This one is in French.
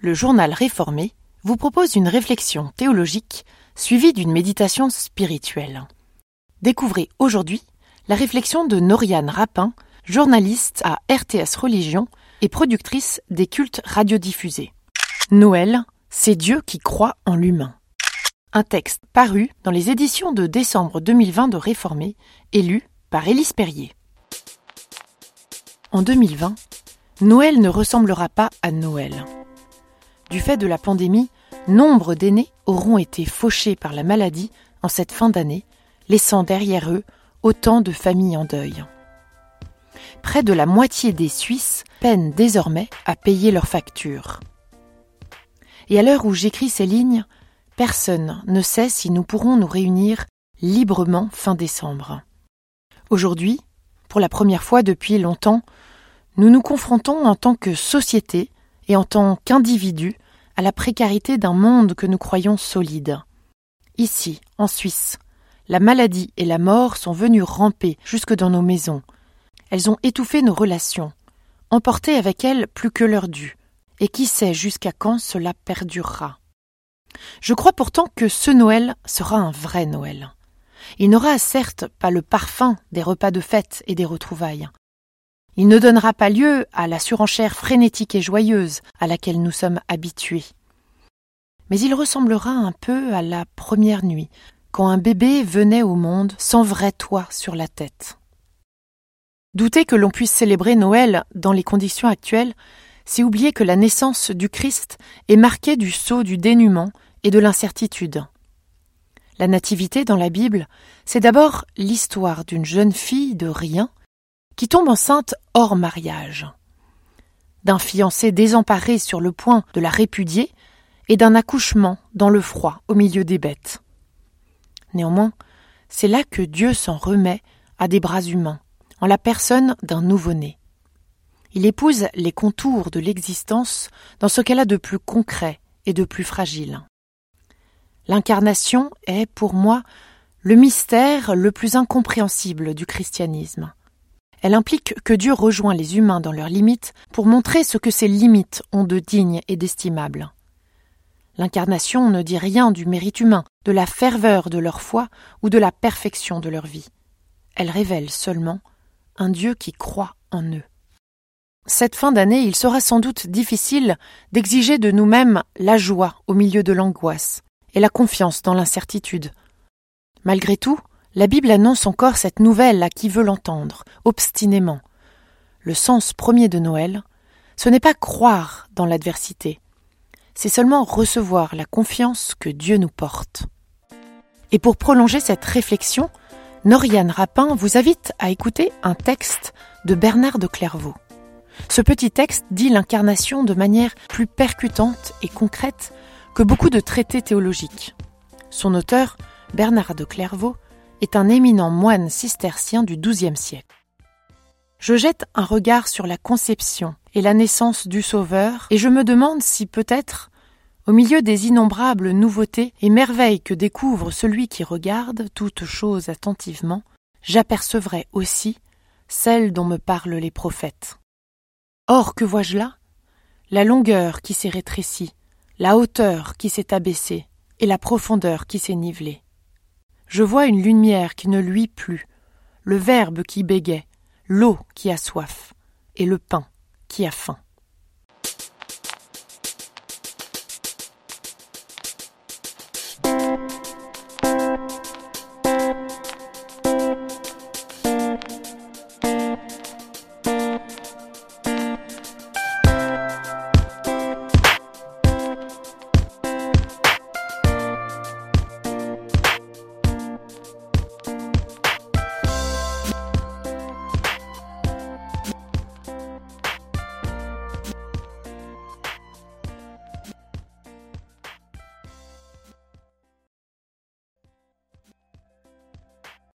Le journal réformé vous propose une réflexion théologique suivie d'une méditation spirituelle. Découvrez aujourd'hui la réflexion de Noriane Rapin, journaliste à RTS Religion et productrice des cultes radiodiffusés. Noël, c'est Dieu qui croit en l'humain. Un texte paru dans les éditions de décembre 2020 de Réformé et lu par Élise Perrier. En 2020, Noël ne ressemblera pas à Noël. Du fait de la pandémie, nombre d'aînés auront été fauchés par la maladie en cette fin d'année, laissant derrière eux autant de familles en deuil. Près de la moitié des Suisses peinent désormais à payer leurs factures. Et à l'heure où j'écris ces lignes, personne ne sait si nous pourrons nous réunir librement fin décembre. Aujourd'hui, pour la première fois depuis longtemps, nous nous confrontons en tant que société et en tant qu'individus à la précarité d'un monde que nous croyons solide. Ici, en Suisse, la maladie et la mort sont venues ramper jusque dans nos maisons. Elles ont étouffé nos relations, emporté avec elles plus que leur dû, et qui sait jusqu'à quand cela perdurera? Je crois pourtant que ce Noël sera un vrai Noël. Il n'aura certes pas le parfum des repas de fête et des retrouvailles, il ne donnera pas lieu à la surenchère frénétique et joyeuse à laquelle nous sommes habitués. Mais il ressemblera un peu à la première nuit, quand un bébé venait au monde sans vrai toit sur la tête. Douter que l'on puisse célébrer Noël dans les conditions actuelles, c'est oublier que la naissance du Christ est marquée du sceau du dénuement et de l'incertitude. La nativité dans la Bible, c'est d'abord l'histoire d'une jeune fille de rien qui tombe enceinte hors mariage, d'un fiancé désemparé sur le point de la répudier et d'un accouchement dans le froid au milieu des bêtes. Néanmoins, c'est là que Dieu s'en remet à des bras humains, en la personne d'un nouveau-né. Il épouse les contours de l'existence dans ce qu'elle a de plus concret et de plus fragile. L'incarnation est, pour moi, le mystère le plus incompréhensible du christianisme. Elle implique que Dieu rejoint les humains dans leurs limites pour montrer ce que ces limites ont de digne et d'estimable. L'incarnation ne dit rien du mérite humain, de la ferveur de leur foi ou de la perfection de leur vie. Elle révèle seulement un Dieu qui croit en eux. Cette fin d'année, il sera sans doute difficile d'exiger de nous-mêmes la joie au milieu de l'angoisse et la confiance dans l'incertitude. Malgré tout, la Bible annonce encore cette nouvelle à qui veut l'entendre, obstinément. Le sens premier de Noël, ce n'est pas croire dans l'adversité, c'est seulement recevoir la confiance que Dieu nous porte. Et pour prolonger cette réflexion, Noriane Rapin vous invite à écouter un texte de Bernard de Clairvaux. Ce petit texte dit l'incarnation de manière plus percutante et concrète que beaucoup de traités théologiques. Son auteur, Bernard de Clairvaux, est un éminent moine cistercien du XIIe siècle. Je jette un regard sur la conception et la naissance du Sauveur, et je me demande si peut-être, au milieu des innombrables nouveautés et merveilles que découvre celui qui regarde toutes choses attentivement, j'apercevrai aussi celles dont me parlent les prophètes. Or, que vois-je là? La longueur qui s'est rétrécie, la hauteur qui s'est abaissée, et la profondeur qui s'est nivelée. Je vois une lumière qui ne luit plus, le Verbe qui bégait, l'eau qui a soif et le pain qui a faim.